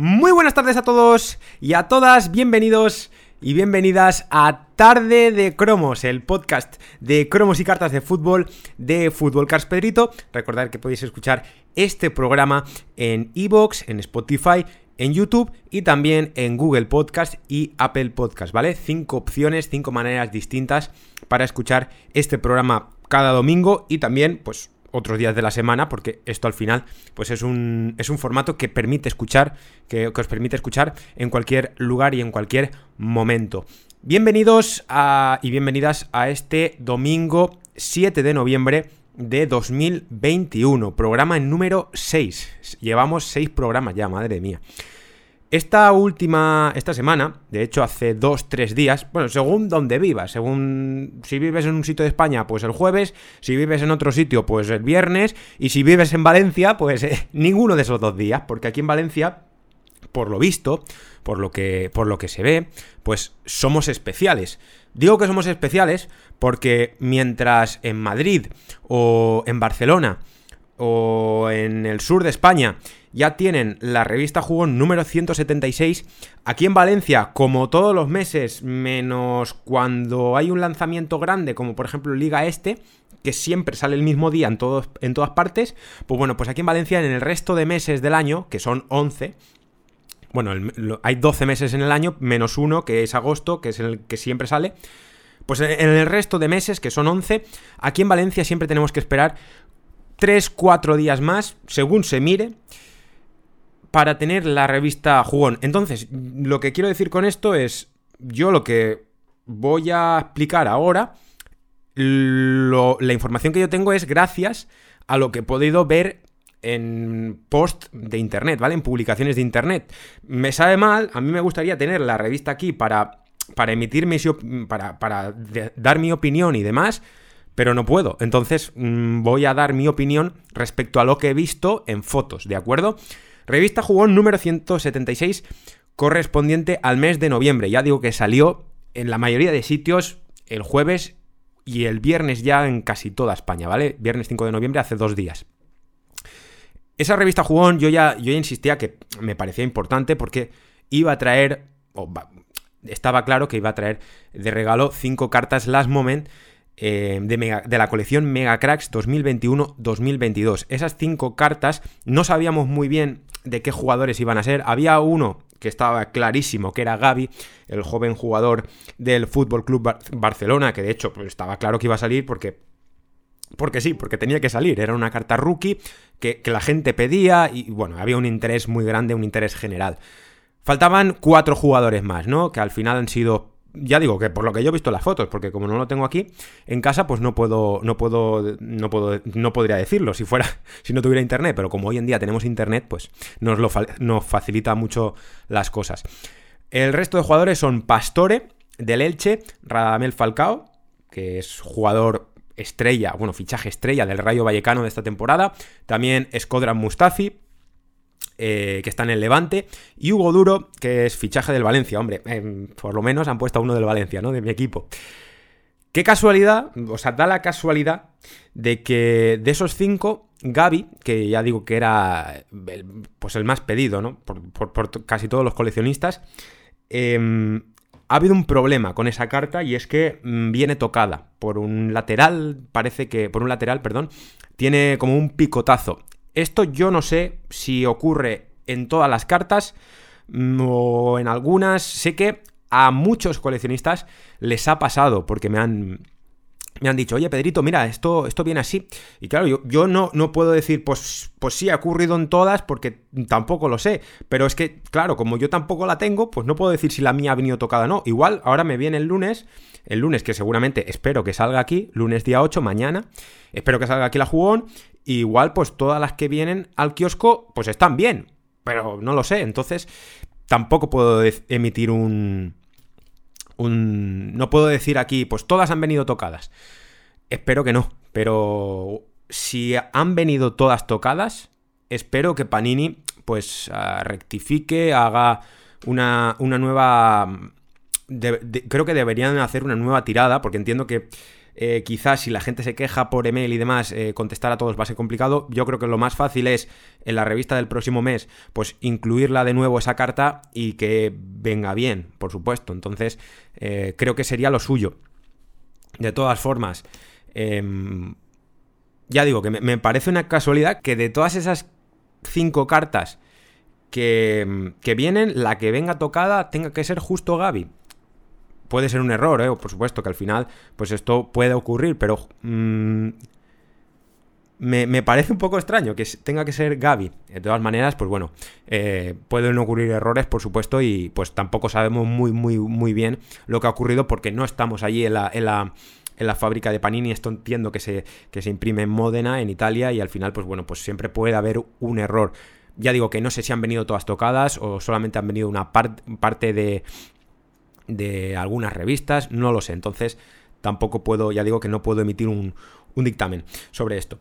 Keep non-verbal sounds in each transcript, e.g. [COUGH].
Muy buenas tardes a todos y a todas, bienvenidos y bienvenidas a Tarde de Cromos, el podcast de cromos y cartas de fútbol de Fútbol Cars Pedrito. Recordad que podéis escuchar este programa en Evox, en Spotify, en YouTube y también en Google Podcast y Apple Podcast, ¿vale? Cinco opciones, cinco maneras distintas para escuchar este programa cada domingo y también, pues, otros días de la semana, porque esto al final pues es un, es un formato que permite escuchar, que, os permite escuchar en cualquier lugar y en cualquier momento. Bienvenidos a, y bienvenidas a este domingo 7 de noviembre de 2021, programa número 6. Llevamos 6 programas ya, madre mía. Esta última, esta semana, de hecho hace dos, tres días, bueno, según donde vivas, según si vives en un sitio de España, pues el jueves, si vives en otro sitio, pues el viernes, y si vives en Valencia, pues eh, [LAUGHS] ninguno de esos dos días, porque aquí en Valencia, por lo visto, por lo que, por lo que se ve, pues somos especiales. Digo que somos especiales porque mientras en Madrid o en Barcelona o en el sur de España ya tienen la revista Jugón número 176. Aquí en Valencia, como todos los meses, menos cuando hay un lanzamiento grande, como por ejemplo Liga Este, que siempre sale el mismo día en, todos, en todas partes, pues bueno, pues aquí en Valencia, en el resto de meses del año, que son 11, bueno, hay 12 meses en el año, menos uno, que es agosto, que es el que siempre sale. Pues en el resto de meses, que son 11, aquí en Valencia siempre tenemos que esperar 3-4 días más, según se mire para tener la revista Jugón. Entonces, lo que quiero decir con esto es, yo lo que voy a explicar ahora, la información que yo tengo es gracias a lo que he podido ver en post de internet, ¿vale? En publicaciones de internet. Me sabe mal, a mí me gustaría tener la revista aquí para, para emitir para, para dar mi opinión y demás, pero no puedo. Entonces mm, voy a dar mi opinión respecto a lo que he visto en fotos, ¿de acuerdo? Revista Jugón número 176, correspondiente al mes de noviembre. Ya digo que salió en la mayoría de sitios el jueves y el viernes ya en casi toda España, ¿vale? Viernes 5 de noviembre, hace dos días. Esa revista Jugón yo ya, yo ya insistía que me parecía importante porque iba a traer, estaba claro que iba a traer de regalo cinco cartas Last Moment eh, de, la colección Mega Cracks 2021-2022. Esas cinco cartas no sabíamos muy bien de qué jugadores iban a ser. Había uno que estaba clarísimo, que era Gaby, el joven jugador del Fútbol Club Barcelona, que de hecho pues, estaba claro que iba a salir porque porque sí, porque tenía que salir. Era una carta rookie que, que, la gente pedía y bueno, había un interés muy grande, un interés general. Faltaban cuatro jugadores más, ¿no? Que al final han sido ya digo que por lo que yo he visto las fotos, porque como no lo tengo aquí en casa, pues no puedo, no puedo, no puedo, no podría decirlo si fuera, [LAUGHS] si no tuviera internet, pero como hoy en día tenemos internet, pues nos lo nos facilita mucho las cosas. El resto de jugadores son Pastore, del Elche, Radamel Falcao, que es jugador estrella, bueno, fichaje estrella del Rayo Vallecano de esta temporada, también Escodran Mustafi, eh, que está en el Levante, y Hugo Duro, que es fichaje del Valencia, hombre, em, por lo menos han puesto a uno del Valencia, ¿no? De mi equipo. Qué casualidad, o sea, da la casualidad de que de esos cinco, Gaby, que ya digo que era el, pues el más pedido, ¿no? Por, casi todos los coleccionistas, em, ha habido un problema con esa carta y es que mm, viene tocada por un lateral, parece que, por un lateral, perdón, tiene como un picotazo. Esto yo no sé si ocurre en todas las cartas mm, o en algunas. Sé que a muchos coleccionistas les ha pasado porque me han, me han dicho, oye Pedrito, mira, esto, esto viene así. Y claro, yo, yo no, no, puedo decir, pues, pues sí, ha ocurrido en todas porque tampoco lo sé. Pero es que, claro, como yo tampoco la tengo, pues no puedo decir si la mía ha venido tocada o no. Igual, ahora me viene el lunes, el lunes que seguramente espero que salga aquí, lunes día 8, mañana. Espero que salga aquí la jugón igual pues todas las que vienen al kiosco pues están bien, pero no lo sé, entonces tampoco puedo emitir un... un no puedo decir aquí pues todas han venido tocadas. Espero que no, pero si han venido todas tocadas, espero que Panini pues ah, rectifique, haga una, una nueva... creo que deberían hacer una nueva tirada, porque entiendo que Eh, quizás si la gente se queja por email y demás, eh, contestar a todos va a ser complicado. Yo creo que lo más fácil es en la revista del próximo mes, pues incluirla de nuevo esa carta y que venga bien, por supuesto. Entonces, eh, creo que sería lo suyo. De todas formas, em, ya digo que me, parece una casualidad que de todas esas cinco cartas que, que, vienen, la que venga tocada tenga que ser justo Gaby. Puede ser un error, ¿eh? por supuesto, que al final, pues esto puede ocurrir, pero mm, me, parece un poco extraño que tenga que ser Gaby. De todas maneras, pues bueno, eh, pueden ocurrir errores, por supuesto, y pues tampoco sabemos muy, muy, muy bien lo que ha ocurrido porque no estamos allí en la, en la, en la fábrica de Panini. Esto entiendo que se, que se imprime en Módena, en Italia, y al final, pues bueno, pues siempre puede haber un error. Ya digo que no sé si han venido todas tocadas o solamente han venido una parte de, de algunas revistas, no lo sé. Entonces, tampoco puedo, ya digo que no puedo emitir un, dictamen sobre esto.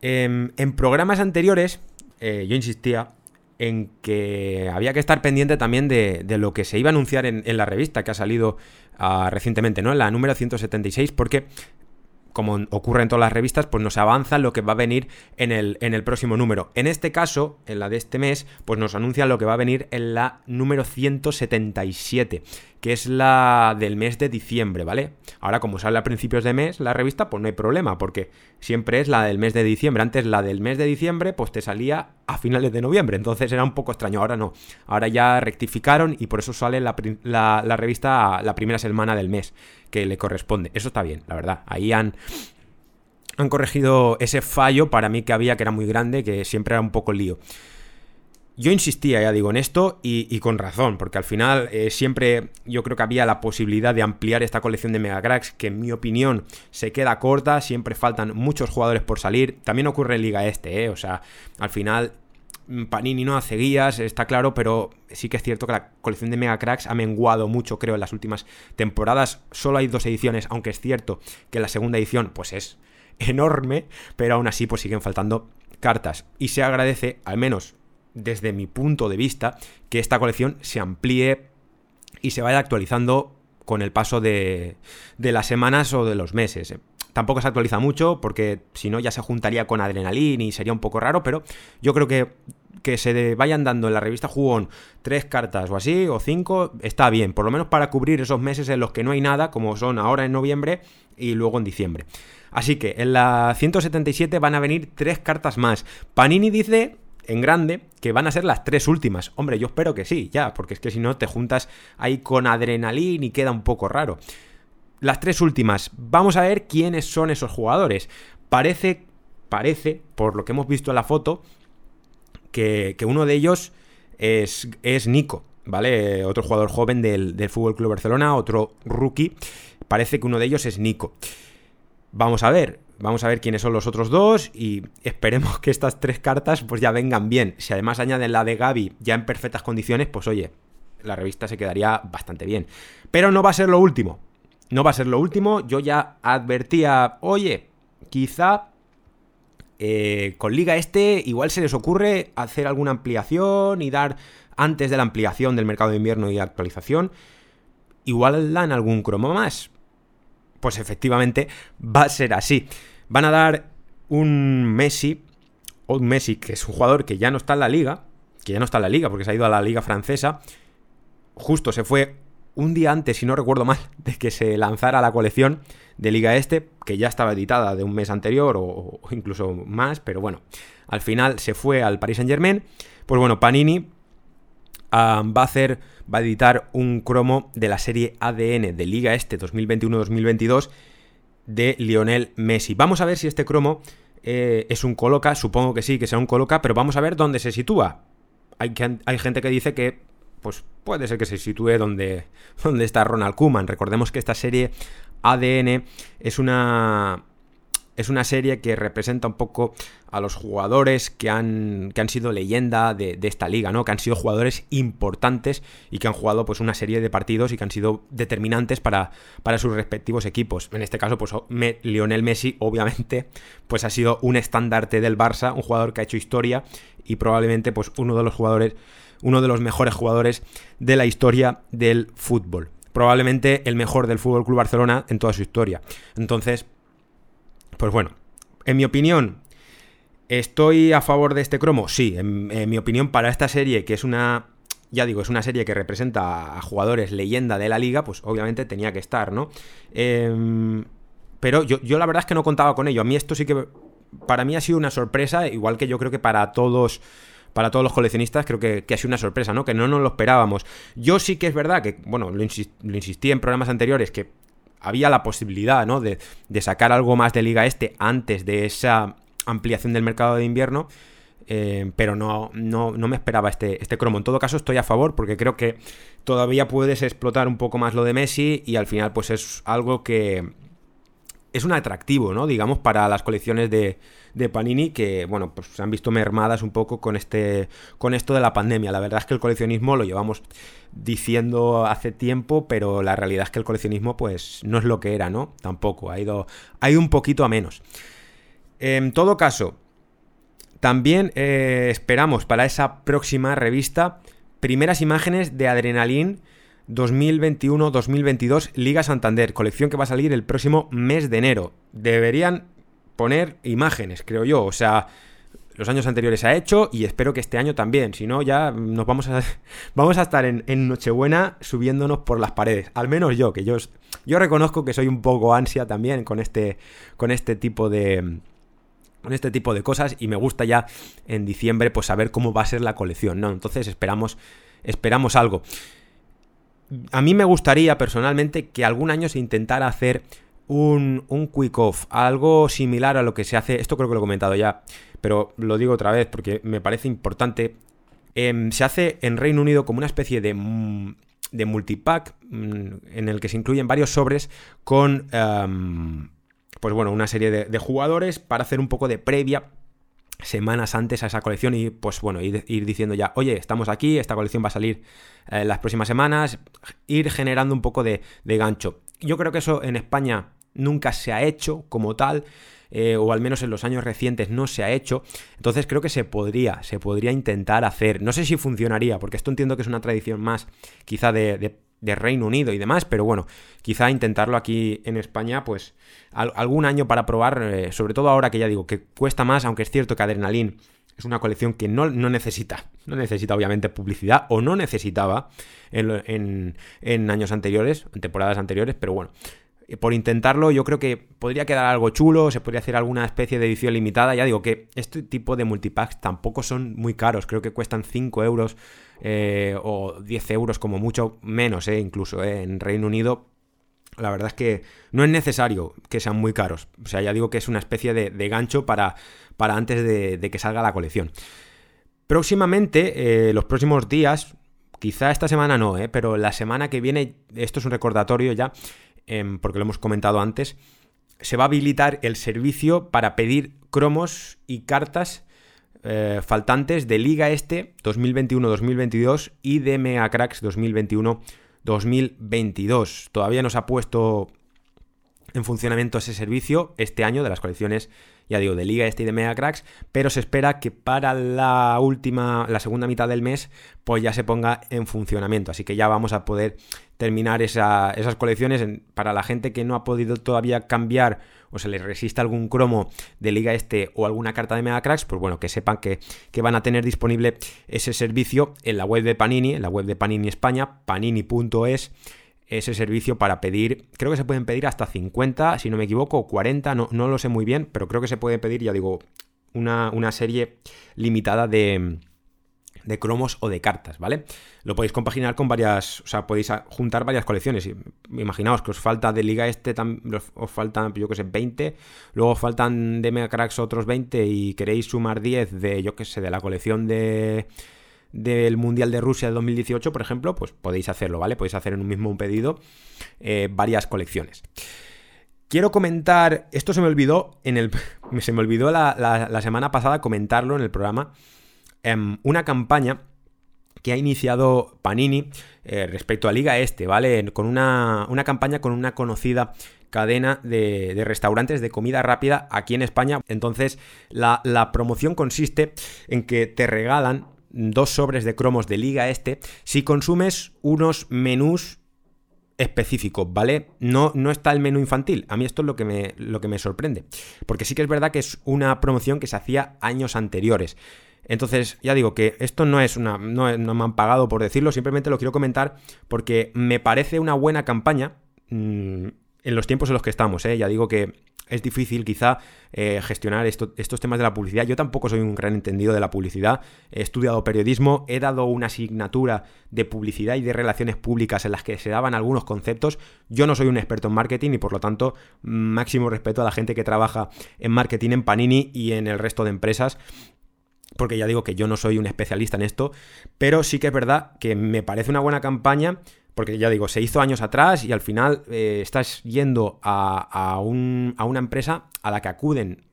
Em, en, programas anteriores, eh, yo insistía en que había que estar pendiente también de, lo que se iba a anunciar en, la revista que ha salido ah, recientemente, ¿no? En la número 176, porque como ocurre en todas las revistas, pues nos avanza lo que va a venir en el, en el próximo número. En este caso, en la de este mes, pues nos anuncia lo que va a venir en la número 177, que es la del mes de diciembre, ¿vale? Ahora, como sale a principios de mes la revista, pues no hay problema, porque siempre es la del mes de diciembre. Antes la del mes de diciembre, pues te salía a finales de noviembre, entonces era un poco extraño. Ahora no, ahora ya rectificaron y por eso sale la, la revista la primera semana del mes que le corresponde. Eso está bien, la verdad. Ahí han, han corregido ese fallo para mí que había, que era muy grande, que siempre era un poco lío. Yo insistía, ya digo, en esto y, con razón, porque al final eh, siempre yo creo que había la posibilidad de ampliar esta colección de Megacracks, que en mi opinión se queda corta, siempre faltan muchos jugadores por salir. También ocurre en Liga Este, ¿eh? o sea, al final mm, Panini no hace guías, está claro, pero sí que es cierto que la colección de Mega Cracks ha menguado mucho, creo, en las últimas temporadas. Solo hay dos ediciones, aunque es cierto que la segunda edición, pues es enorme, pero aún así, pues siguen faltando cartas. Y se agradece, al menos desde mi punto de vista, que esta colección se amplíe y se vaya actualizando con el paso de, de las semanas o de los meses. Tampoco se actualiza mucho porque si no ya se juntaría con Adrenalin y sería un poco raro, pero yo creo que que se vayan dando en la revista Jugón tres cartas o así, o cinco, está bien, por lo menos para cubrir esos meses en los que no hay nada, como son ahora en noviembre y luego en diciembre. Así que en la 177 van a venir tres cartas más. Panini dice en grande que van a ser las tres últimas. Hombre, yo espero que sí, ya, porque es que si no te juntas ahí con adrenalina y queda un poco raro. Las tres últimas. Vamos a ver quiénes son esos jugadores. Parece, parece, por lo que hemos visto en la foto, que, uno de ellos es, es, Nico, ¿vale? Otro jugador joven del, del Fútbol Club Barcelona, otro rookie. Parece que uno de ellos es Nico. Vamos a ver, Vamos a ver quiénes son los otros dos y esperemos que estas tres cartas pues ya vengan bien. Si además añaden la de Gaby ya en perfectas condiciones, pues oye, la revista se quedaría bastante bien. Pero no va a ser lo último. No va a ser lo último. Yo ya advertía, oye, quizá eh, con Liga Este igual se les ocurre hacer alguna ampliación y dar antes de la ampliación del mercado de invierno y actualización. Igual dan algún cromo más pues efectivamente va a ser así. Van a dar un Messi, o un Messi que es un jugador que ya no está en la liga, que ya no está en la liga porque se ha ido a la liga francesa, justo se fue un día antes, si no recuerdo mal, [LAUGHS] de que se lanzara la colección de Liga Este, que ya estaba editada de un mes anterior o, incluso más, pero bueno, al final se fue al Paris Saint Germain. Pues bueno, Panini va a hacer va a editar un cromo de la serie ADN de Liga Este 2021-2022 de Lionel Messi. Vamos a ver si este cromo eh, es un coloca, supongo que sí, que sea un coloca, pero vamos a ver dónde se sitúa. Hay, hay gente que dice que pues puede ser que se sitúe donde, donde está Ronald Kuman. Recordemos que esta serie ADN es una es una serie que representa un poco a los jugadores que han, que han sido leyenda de, esta liga, ¿no? Que han sido jugadores importantes y que han jugado pues una serie de partidos y que han sido determinantes para, para sus respectivos equipos. En este caso, pues Lionel Messi, obviamente, pues ha sido un estandarte del Barça, un jugador que ha hecho historia y probablemente pues uno de los jugadores, uno de los mejores jugadores de la historia del fútbol. probablemente el mejor del Fútbol Club Barcelona en toda su historia. Entonces, pues bueno, en mi opinión, ¿estoy a favor de este cromo? Sí, en, mi opinión, para esta serie, que es una ya digo, es una serie que representa a jugadores leyenda de la liga, pues obviamente tenía que estar, ¿no? Em, pero yo, yo, la verdad es que no contaba con ello. A mí esto sí que para mí ha sido una sorpresa, igual que yo creo que para todos para todos los coleccionistas creo que, ha sido una sorpresa, ¿no? Que no nos lo esperábamos. Yo sí que es verdad que, bueno, lo, insistí en programas anteriores, que había la posibilidad, ¿no? De, sacar algo más de Liga Este antes de esa ampliación del mercado de invierno. Eh, pero no, no, no, me esperaba este, este cromo. En todo caso, estoy a favor porque creo que todavía puedes explotar un poco más lo de Messi y al final, pues es algo que, es un atractivo, ¿no? Digamos, para las colecciones de, Panini que, bueno, pues se han visto mermadas un poco con este con esto de la pandemia. La verdad es que el coleccionismo lo llevamos diciendo hace tiempo, pero la realidad es que el coleccionismo pues no es lo que era, ¿no? Tampoco, ha ido, ha ido un poquito a menos. En todo caso, también eh, esperamos para esa próxima revista primeras imágenes de Adrenalin 2021-2022 Liga Santander, colección que va a salir el próximo mes de enero. Deberían poner imágenes, creo yo, o sea, los años anteriores ha hecho y espero que este año también, si no ya nos vamos a [LAUGHS] vamos a estar en, Nochebuena subiéndonos por las paredes, al menos yo, que yo yo reconozco que soy un poco ansia también con este con este tipo de con este tipo de cosas y me gusta ya en diciembre pues saber cómo va a ser la colección, ¿no? Entonces esperamos esperamos algo a mí me gustaría personalmente que algún año se intentara hacer un, un quick off, algo similar a lo que se hace, esto creo que lo he comentado ya, pero lo digo otra vez porque me parece importante. Em, se hace en Reino Unido como una especie de, mm, de multipack mm, en el que se incluyen varios sobres con, em, pues bueno, una serie de jugadores para hacer un poco de previa semanas antes a esa colección y pues bueno, ir, diciendo ya, oye, estamos aquí, esta colección va a salir eh, las próximas semanas, ir generando un poco de, gancho. Yo creo que eso en España nunca se ha hecho como tal. Eh, o al menos en los años recientes no se ha hecho. Entonces creo que se podría, se podría intentar hacer. No sé si funcionaría, porque esto entiendo que es una tradición más quizá de de Reino Unido y demás, pero bueno, quizá intentarlo aquí en España, pues algún año para probar, eh, sobre todo ahora que ya digo que cuesta más, aunque es cierto que Adrenaline es una colección que no, necesita, no necesita obviamente publicidad o no necesitaba en, en años anteriores, en temporadas anteriores, pero bueno, por intentarlo yo creo que podría quedar algo chulo, se podría hacer alguna especie de edición limitada. Ya digo que este tipo de multipacks tampoco son muy caros, creo que cuestan 5 euros eh, o 10 euros como mucho menos, eh, incluso eh, en Reino Unido. La verdad es que no es necesario que sean muy caros. O sea, ya digo que es una especie de, gancho para, para antes de, de, que salga la colección. Próximamente, los próximos días, quizá esta semana no, pero la semana que viene, esto es un recordatorio ya, Em, porque lo hemos comentado antes, se va a habilitar el servicio para pedir cromos y cartas eh, faltantes de Liga Este 2021-2022 y de Mega Cracks 2021-2022. Todavía no se ha puesto en funcionamiento ese servicio este año de las colecciones ya digo, de Liga este y de Mega Cracks, pero se espera que para la última, la segunda mitad del mes, pues ya se ponga en funcionamiento. Así que ya vamos a poder terminar esas colecciones. para la gente que no ha podido todavía cambiar o se les resista algún cromo de Liga Este o alguna carta de Mega Cracks, pues bueno, que sepan que van a tener disponible ese servicio en la web de Panini, en la web de Panini España, panini.es ese servicio para pedir, creo que se pueden pedir hasta 50, si no me equivoco, o 40, no, no lo sé muy bien, pero creo que se puede pedir, ya digo, una, una serie limitada de, de cromos o de cartas, ¿vale? Lo podéis compaginar con varias, o sea, podéis juntar varias colecciones. Imaginaos que os falta de Liga Este, os faltan, yo que sé, 20, luego os faltan de Mega Cracks otros 20 y queréis sumar 10 de, yo que sé, de la colección de del Mundial de Rusia del 2018, por ejemplo, pues podéis hacerlo, ¿vale? Podéis hacer en un mismo pedido eh, varias colecciones. Quiero comentar, esto se me olvidó en el. [LAUGHS] Se me olvidó la, semana pasada comentarlo en el programa. Em, una campaña que ha iniciado Panini eh, respecto a Liga Este, ¿vale? Con una, una campaña con una conocida cadena de, de, restaurantes de comida rápida aquí en España. Entonces, la, la promoción consiste en que te regalan dos sobres de cromos de Liga Este si consumes unos menús específico, ¿vale? No, no está el menú infantil. A mí esto es lo que, me, lo que me sorprende. Porque sí que es verdad que es una promoción que se hacía años anteriores. Entonces, ya digo que esto no es una. No, me han pagado por decirlo, simplemente lo quiero comentar porque me parece una buena campaña. En los tiempos en los que estamos, ¿eh? Ya digo que es difícil quizá eh, gestionar estos temas de la publicidad. Yo tampoco soy un gran entendido de la publicidad. He estudiado periodismo, he dado una asignatura de publicidad y de relaciones públicas en las que se daban algunos conceptos. Yo no soy un experto en marketing y por lo tanto máximo respeto a la gente que trabaja en marketing en Panini y en el resto de empresas porque ya digo que yo no soy un especialista en esto, pero sí que es verdad que me parece una buena campaña porque ya digo, se hizo años atrás y al final eh, estás yendo a, una empresa a la que acuden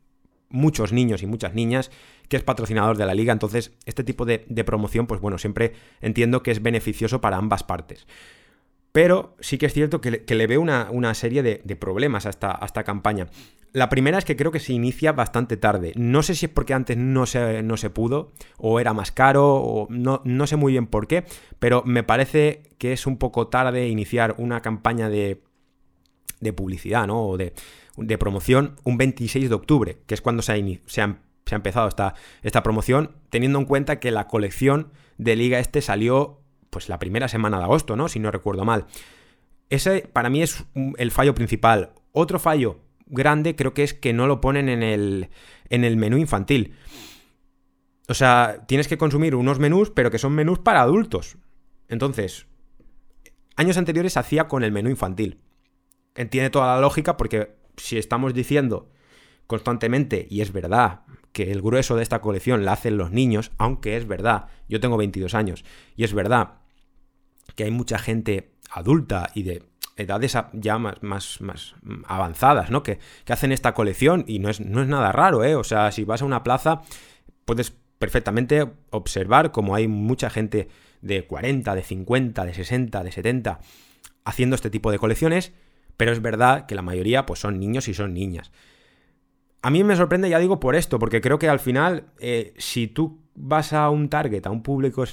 muchos niños y muchas niñas, que es patrocinador de la liga. Entonces, este tipo de, promoción, pues bueno, siempre entiendo que es beneficioso para ambas partes. Pero sí que es cierto que, le veo una, serie de, problemas a esta, a esta campaña. La primera es que creo que se inicia bastante tarde. No sé si es porque antes no se, no se pudo, o era más caro, o no, no, sé muy bien por qué, pero me parece que es un poco tarde iniciar una campaña de, de publicidad, ¿no? O de, de, promoción un 26 de octubre, que es cuando se ha, se ha, se ha empezado esta, esta promoción, teniendo en cuenta que la colección de Liga Este salió pues la primera semana de agosto, ¿no? Si no recuerdo mal. Ese para mí es el fallo principal. Otro fallo grande creo que es que no lo ponen en el, en el menú infantil. O sea, tienes que consumir unos menús, pero que son menús para adultos. Entonces, años anteriores hacía con el menú infantil. Entiende toda la lógica porque si estamos diciendo constantemente, y es verdad, que el grueso de esta colección la hacen los niños, aunque es verdad, yo tengo 22 años, y es verdad que hay mucha gente adulta y de edades ya más, más, más avanzadas, ¿no? Que, hacen esta colección y no es, no es nada raro, ¿eh? O sea, si vas a una plaza, puedes perfectamente observar como hay mucha gente de 40, de 50, de 60, de 70 haciendo este tipo de colecciones, pero es verdad que la mayoría pues son niños y son niñas. A mí me sorprende, ya digo, por esto, porque creo que al final, eh, si tú vas a un target, a un público,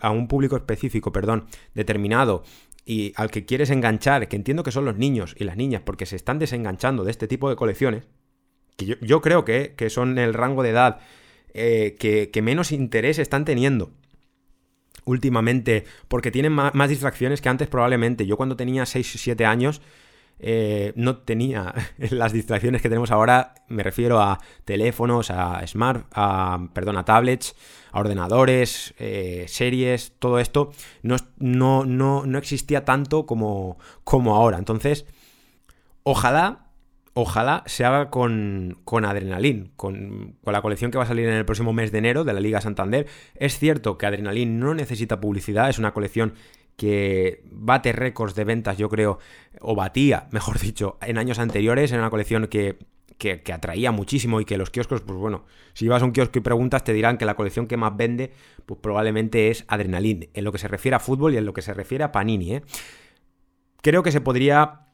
a un público específico, perdón, determinado, y al que quieres enganchar, que entiendo que son los niños y las niñas, porque se están desenganchando de este tipo de colecciones, que yo, creo que, son el rango de edad eh, que, menos interés están teniendo últimamente, porque tienen más, más, distracciones que antes probablemente. Yo cuando tenía 6 o 7 años eh, no tenía [LAUGHS] las distracciones que tenemos ahora, me refiero a teléfonos, a smart, a, perdón, a tablets, a ordenadores, eh, series, todo esto no, no, no, existía tanto como, como ahora. Entonces, ojalá, ojalá se haga con, con Adrenalin, con, con, la colección que va a salir en el próximo mes de enero de la Liga Santander. Es cierto que Adrenalin no necesita publicidad, es una colección que bate récords de ventas, yo creo, o batía, mejor dicho, en años anteriores, en una colección que, que, atraía muchísimo y que los kioscos, pues bueno, si vas a un kiosco y preguntas, te dirán que la colección que más vende, pues probablemente es Adrenaline, en lo que se refiere a fútbol y en lo que se refiere a Panini, ¿eh? Creo que se podría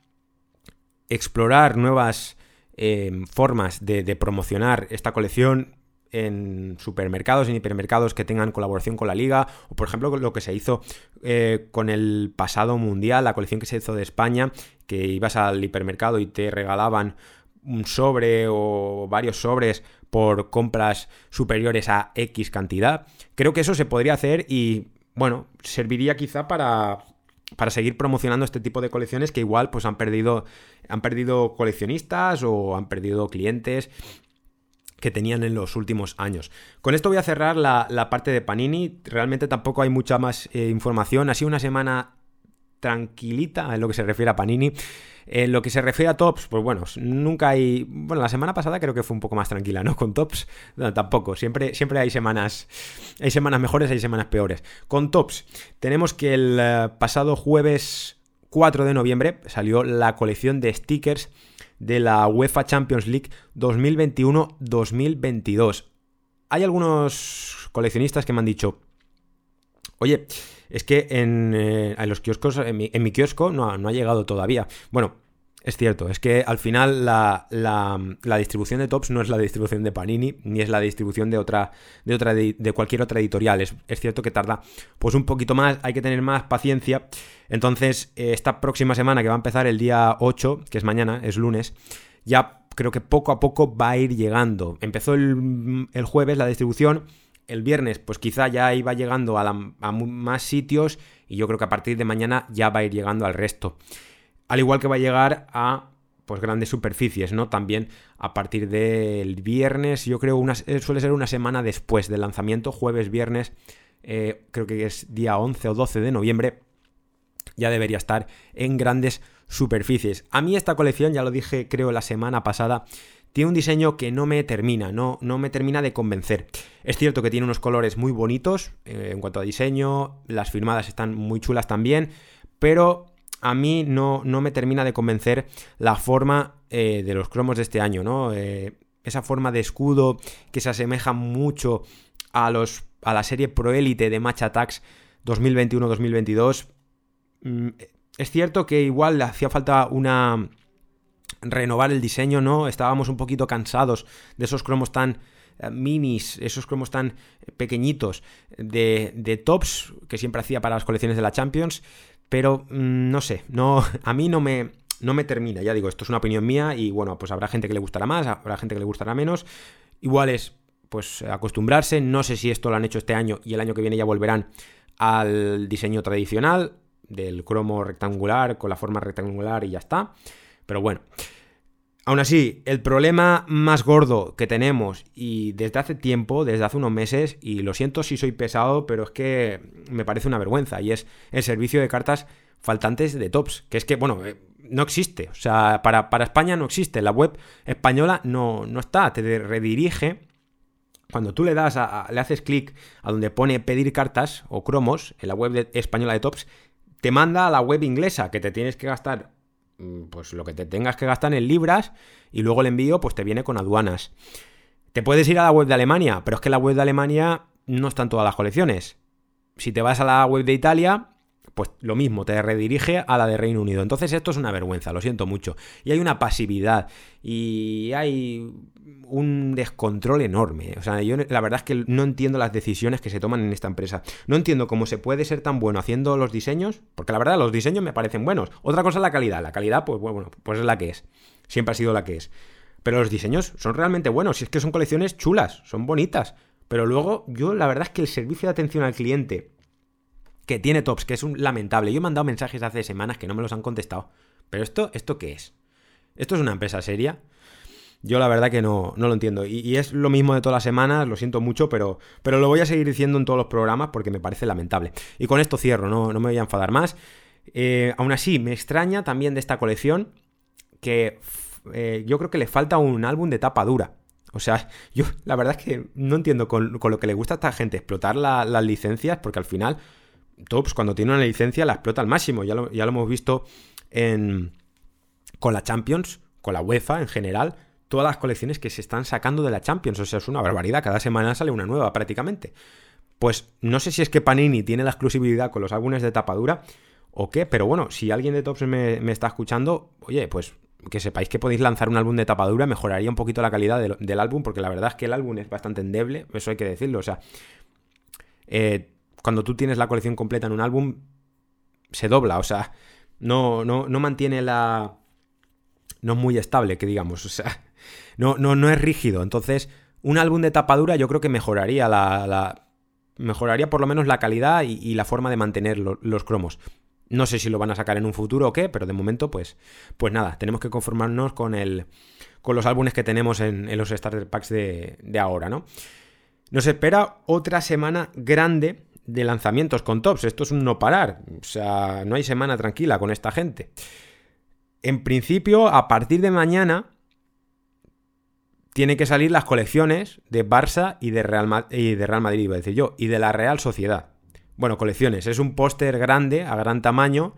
explorar nuevas eh, formas de promocionar esta colección en supermercados, en hipermercados que tengan colaboración con la liga, o por ejemplo lo que se hizo eh, con el pasado mundial, la colección que se hizo de España, que ibas al hipermercado y te regalaban un sobre o varios sobres por compras superiores a X cantidad. Creo que eso se podría hacer y, bueno, serviría quizá para, para seguir promocionando este tipo de colecciones que igual pues han perdido han perdido coleccionistas o han perdido clientes que tenían en los últimos años. Con esto voy a cerrar la, parte de Panini. Realmente tampoco hay mucha más eh, información. Ha sido una semana tranquilita en lo que se refiere a Panini. En lo que se refiere a Tops, pues bueno, nunca hay... Bueno, la semana pasada creo que fue un poco más tranquila, ¿no? Con Tops, tampoco. Siempre, siempre hay semanas... Hay semanas mejores, hay semanas peores. Con Tops, tenemos que el eh, pasado jueves 4 de noviembre salió la colección de stickers de la UEFA Champions League 2021-2022. Hay algunos coleccionistas que me han dicho, oye, es que en, eh, los kioscos, en mi, kiosco no no ha, llegado todavía. Bueno, es cierto, es que al final la, distribución de tops no es la distribución de Panini, ni es la distribución de otra, de otra, de, cualquier otra editorial. Es, cierto que tarda pues un poquito más, hay que tener más paciencia. Entonces, eh, esta próxima semana que va a empezar el día 8, que es mañana, es lunes, ya creo que poco a poco va a ir llegando. Empezó el, jueves la distribución, el viernes pues quizá ya iba llegando a, a más sitios y yo creo que a partir de mañana ya va a ir llegando al resto. Al igual que va a llegar a pues grandes superficies, ¿no? También a partir del viernes, yo creo, una, eh, suele ser una semana después del lanzamiento, jueves, viernes, eh, creo que es día 11 o 12 de noviembre, ya debería estar en grandes superficies. A mí esta colección, ya lo dije creo la semana pasada, tiene un diseño que no me termina, no, no me termina de convencer. Es cierto que tiene unos colores muy bonitos eh, en cuanto a diseño, las firmadas están muy chulas también, pero a mí no, no me termina de convencer la forma eh, de los cromos de este año, ¿no? Eh, esa forma de escudo que se asemeja mucho a, los, a la serie Proélite de Match Attacks 2021-2022. Mm, es cierto que igual hacía falta una renovar el diseño, ¿no? Estábamos un poquito cansados de esos cromos tan eh, minis, esos cromos tan pequeñitos de, de, tops que siempre hacía para las colecciones de la Champions. Pero mm, no sé, no, [LAUGHS] a mí no me, no me termina. Ya digo, esto es una opinión mía y bueno, pues habrá gente que le gustará más, habrá gente que le gustará menos. Igual es pues acostumbrarse. No sé si esto lo han hecho este año y el año que viene ya volverán al diseño tradicional del cromo rectangular con la forma rectangular y ya está. Pero bueno. Aún así, el problema más gordo que tenemos y desde hace tiempo, desde hace unos meses, y lo siento si soy pesado, pero es que me parece una vergüenza, y es el servicio de cartas faltantes de tops, que es que, bueno, eh, no existe, o sea, para, España no existe, la web española no, no está, te redirige. Cuando tú le das, a, le haces clic a donde pone pedir cartas o cromos en la web española de tops, te manda a la web inglesa, que te tienes que gastar pues lo que te tengas que gastar en libras y luego el envío pues te viene con aduanas. Te puedes ir a la web de Alemania, pero es que la web de Alemania no están todas las colecciones. Si te vas a la web de Italia, pues lo mismo, te redirige a la de Reino Unido. Entonces esto es una vergüenza, lo siento mucho. Y hay una pasividad y hay un descontrol enorme. O sea, yo la verdad es que no entiendo las decisiones que se toman en esta empresa. No entiendo cómo se puede ser tan bueno haciendo los diseños, porque la verdad los diseños me parecen buenos. Otra cosa es la calidad. La calidad, pues bueno, pues es la que es. Siempre ha sido la que es. Pero los diseños son realmente buenos. Si es que son colecciones chulas, son bonitas. Pero luego, yo la verdad es que el servicio de atención al cliente que tiene tops, que es un lamentable. Yo he mandado mensajes hace semanas que no me los han contestado. Pero esto, ¿esto qué es? ¿Esto es una empresa seria? Yo la verdad que no, no lo entiendo. Y, es lo mismo de todas las semanas, lo siento mucho, pero, pero lo voy a seguir diciendo en todos los programas porque me parece lamentable. Y con esto cierro, no, no me voy a enfadar más. Eh, aún así, me extraña también de esta colección que eh, yo creo que le falta un álbum de tapa dura. O sea, yo la verdad es que no entiendo con, lo que le gusta a esta gente explotar las licencias, porque al final Tops cuando tiene una licencia la explota al máximo. Ya lo, ya lo hemos visto en, con la Champions, con la UEFA en general. Todas las colecciones que se están sacando de la Champions. O sea, es una barbaridad. Cada semana sale una nueva prácticamente. Pues no sé si es que Panini tiene la exclusividad con los álbumes de tapadura o qué, pero bueno, si alguien de Tops me, está escuchando, oye, pues que sepáis que podéis lanzar un álbum de tapadura, mejoraría un poquito la calidad del, del, álbum, porque la verdad es que el álbum es bastante endeble, eso hay que decirlo, o sea, eh, cuando tú tienes la colección completa en un álbum, se dobla, o sea, no, no, no mantiene la... No es muy estable, que digamos, o sea, no, no, no es rígido. Entonces, un álbum de tapadura yo creo que mejoraría la... mejoraría por lo menos la calidad y, la forma de mantener los cromos. No sé si lo van a sacar en un futuro o qué, pero de momento, pues, pues nada, tenemos que conformarnos con el. con los álbumes que tenemos en, en los starter packs de, de ahora, ¿no? Nos espera otra semana grande de lanzamientos con tops. Esto es un no parar. O sea, no hay semana tranquila con esta gente. En principio, a partir de mañana, tienen que salir las colecciones de Barça y de Real, y de Real Madrid, iba a decir yo, y de la Real Sociedad. Bueno, colecciones. Es un póster grande, a gran tamaño,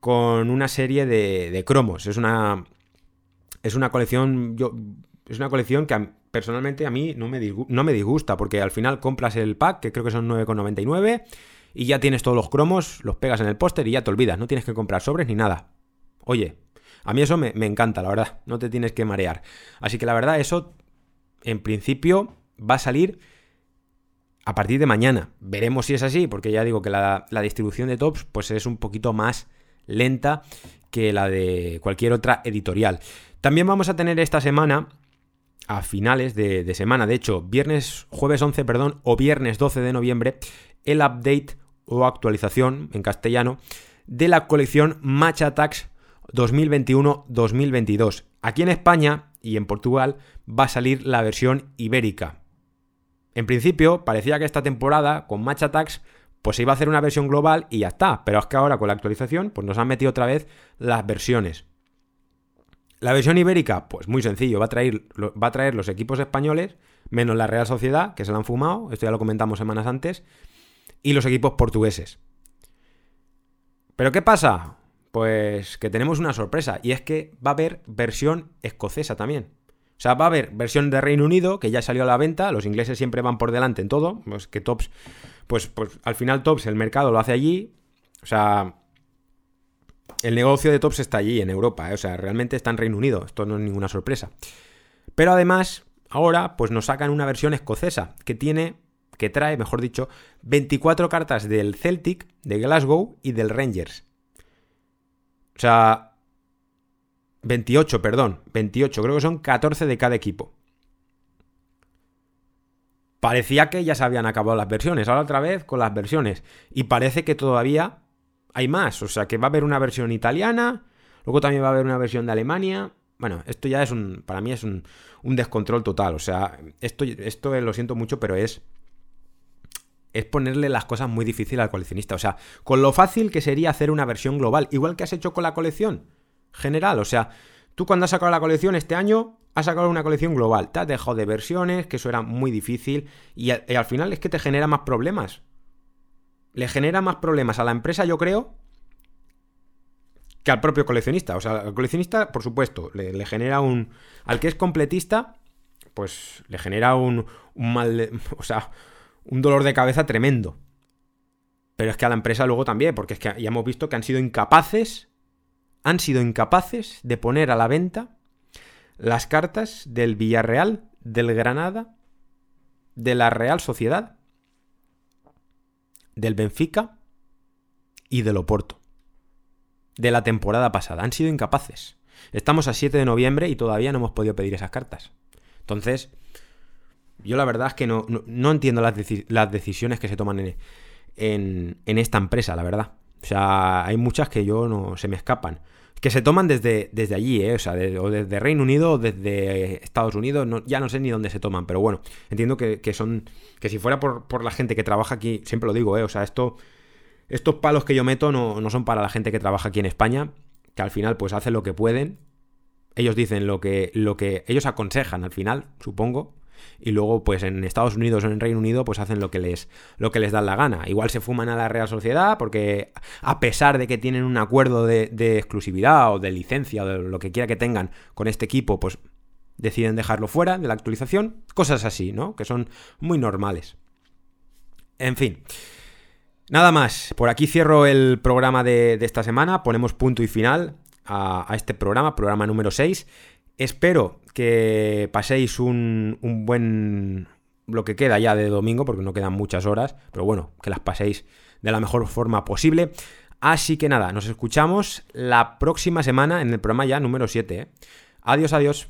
con una serie de, de cromos. Es una. Es una colección. Yo, es una colección que personalmente a mí no me, no me disgusta, porque al final compras el pack, que creo que son 9,99, y ya tienes todos los cromos, los pegas en el póster y ya te olvidas, no tienes que comprar sobres ni nada. Oye, A mí eso me, me encanta, la verdad. No te tienes que marear. Así que la verdad, eso en principio va a salir a partir de mañana. Veremos si es así, porque ya digo que la, distribución de tops pues es un poquito más lenta que la de cualquier otra editorial. También vamos a tener esta semana, a finales de, semana, de hecho, viernes, jueves 11, perdón, o viernes 12 de noviembre, el update o actualización en castellano de la colección Match Attacks 2021-2022. Aquí en España y en Portugal va a salir la versión ibérica. En principio, parecía que esta temporada, con Match Attacks, pues se iba a hacer una versión global y ya está. Pero es que ahora con la actualización, pues nos han metido otra vez las versiones. La versión ibérica, pues muy sencillo, va a traer, los equipos españoles, menos la Real Sociedad, que se la han fumado, esto ya lo comentamos semanas antes, y los equipos portugueses. ¿Pero qué pasa? Pues que tenemos una sorpresa, y es que va a haber versión escocesa también. O sea, va a haber versión de Reino Unido que ya salió a la venta. Los ingleses siempre van por delante en todo. Pues que Tops, pues, pues al final Tops, el mercado lo hace allí. O sea, el negocio de Tops está allí, en Europa. ¿eh? O sea, realmente está en Reino Unido. Esto no es ninguna sorpresa. Pero además, ahora, pues nos sacan una versión escocesa que tiene, que trae, mejor dicho, 24 cartas del Celtic, de Glasgow y del Rangers. O sea, 28, perdón, 28, creo que son 14 de cada equipo. Parecía que ya se habían acabado las versiones, ahora otra vez con las versiones. Y parece que todavía hay más, o sea que va a haber una versión italiana, luego también va a haber una versión de Alemania. Bueno, esto ya es un, para mí es un, descontrol total, o sea, esto, esto lo siento mucho, pero es es ponerle las cosas muy difíciles al coleccionista. O sea, con lo fácil que sería hacer una versión global, igual que has hecho con la colección general. O sea, tú cuando has sacado la colección este año, has sacado una colección global. Te has dejado de versiones, que eso era muy difícil. Y, al final es que te genera más problemas. Le genera más problemas a la empresa, yo creo, que al propio coleccionista. O sea, al coleccionista, por supuesto, le, genera un. Al que es completista, pues le genera un, un mal. [LAUGHS] o sea, un dolor de cabeza tremendo. Pero es que a la empresa luego también, porque es que ya hemos visto que han sido incapaces han sido incapaces de poner a la venta las cartas del Villarreal, del Granada, de la Real Sociedad, del Benfica y del Oporto. De la temporada pasada. Han sido incapaces. Estamos a 7 de noviembre y todavía no hemos podido pedir esas cartas. Entonces, yo la verdad es que no, entiendo las, decisiones que se toman en, en, en, esta empresa, la verdad. O sea, hay muchas que yo no se me escapan. Que se toman desde, desde allí, ¿eh? o sea, o desde Reino Unido o desde Estados Unidos, ya no sé ni dónde se toman, pero bueno, entiendo que, son, que si fuera por, la gente que trabaja aquí, siempre lo digo, ¿eh? o sea, esto, estos palos que yo meto no, no son para la gente que trabaja aquí en España, que al final pues hacen lo que pueden, ellos dicen lo que, lo que ellos aconsejan al final, supongo, y luego pues en Estados Unidos o en Reino Unido pues hacen lo que les lo que les da la gana. Igual se fuman a la Real Sociedad porque a pesar de que tienen un acuerdo de, exclusividad o de licencia o de lo que quiera que tengan con este equipo, pues deciden dejarlo fuera de la actualización. Cosas así, ¿no? Que son muy normales. En fin. Nada más, por aquí cierro el programa de, esta semana, ponemos punto y final a, a este programa, programa número 6. Espero que paséis un, buen... lo que queda ya de domingo, porque no quedan muchas horas, pero bueno, que las paséis de la mejor forma posible. Así que nada, nos escuchamos la próxima semana en el programa ya número 7. ¿eh? Adiós, adiós.